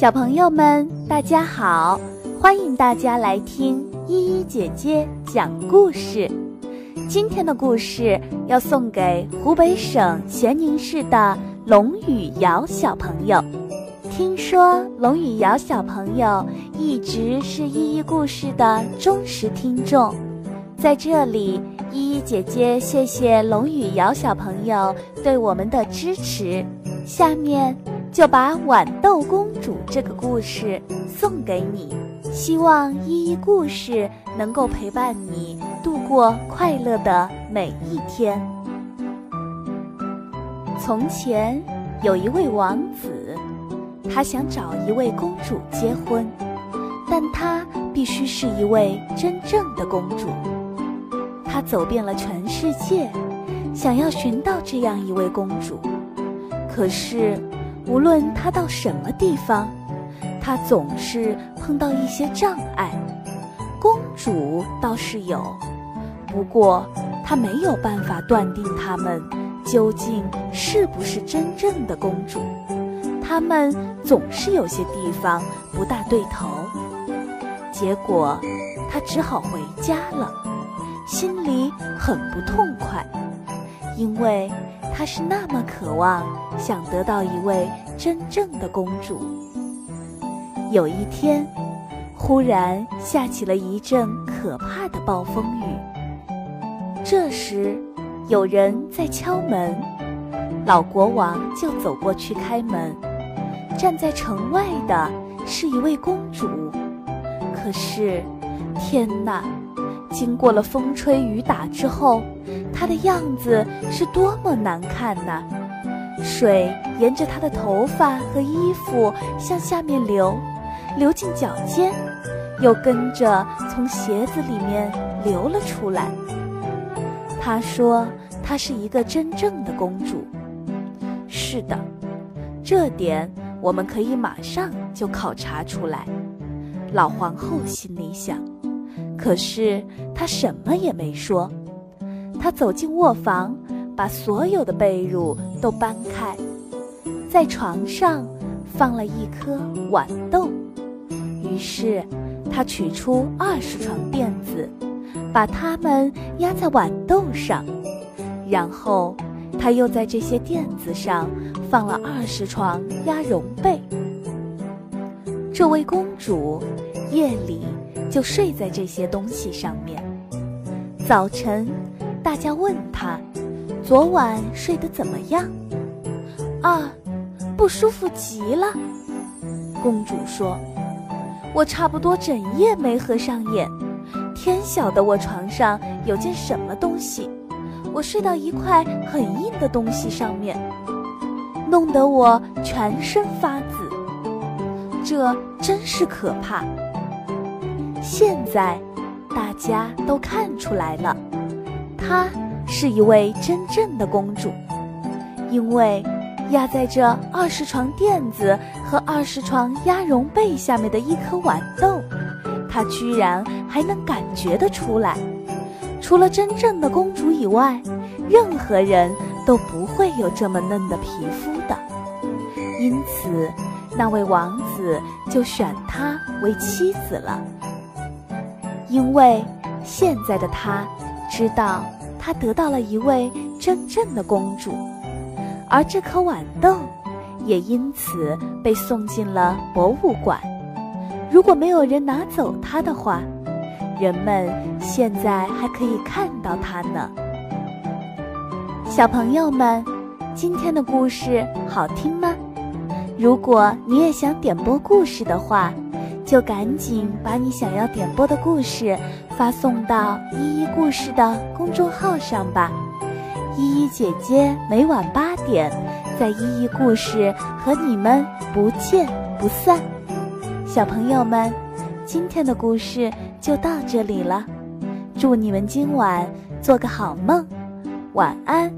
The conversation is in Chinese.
小朋友们，大家好！欢迎大家来听依依姐姐讲故事。今天的故事要送给湖北省咸宁市的龙雨瑶小朋友。听说龙雨瑶小朋友一直是依依故事的忠实听众，在这里，依依姐姐谢谢龙雨瑶小朋友对我们的支持。下面。就把《豌豆公主》这个故事送给你，希望依依故事能够陪伴你度过快乐的每一天。从前有一位王子，他想找一位公主结婚，但他必须是一位真正的公主。他走遍了全世界，想要寻到这样一位公主，可是。无论他到什么地方，他总是碰到一些障碍。公主倒是有，不过他没有办法断定他们究竟是不是真正的公主。他们总是有些地方不大对头。结果，他只好回家了，心里很不痛快，因为。他是那么渴望想得到一位真正的公主。有一天，忽然下起了一阵可怕的暴风雨。这时，有人在敲门，老国王就走过去开门。站在城外的是一位公主，可是，天哪！经过了风吹雨打之后，她的样子是多么难看呐！水沿着她的头发和衣服向下面流，流进脚尖，又跟着从鞋子里面流了出来。她说：“她是一个真正的公主。”是的，这点我们可以马上就考察出来。老皇后心里想。可是她什么也没说。他走进卧房，把所有的被褥都搬开，在床上放了一颗豌豆。于是他取出二十床垫子，把它们压在豌豆上，然后他又在这些垫子上放了二十床鸭绒被。这位公主夜里。就睡在这些东西上面。早晨，大家问他：“昨晚睡得怎么样？”“啊，不舒服极了。”公主说：“我差不多整夜没合上眼。天晓得我床上有件什么东西，我睡到一块很硬的东西上面，弄得我全身发紫。这真是可怕。”现在，大家都看出来了，她是一位真正的公主，因为压在这二十床垫子和二十床鸭绒被下面的一颗豌豆，她居然还能感觉得出来。除了真正的公主以外，任何人都不会有这么嫩的皮肤的。因此，那位王子就选她为妻子了。因为现在的他知道，他得到了一位真正的公主，而这颗豌豆也因此被送进了博物馆。如果没有人拿走它的话，人们现在还可以看到它呢。小朋友们，今天的故事好听吗？如果你也想点播故事的话。就赶紧把你想要点播的故事发送到依依故事的公众号上吧，依依姐姐每晚八点在依依故事和你们不见不散。小朋友们，今天的故事就到这里了，祝你们今晚做个好梦，晚安。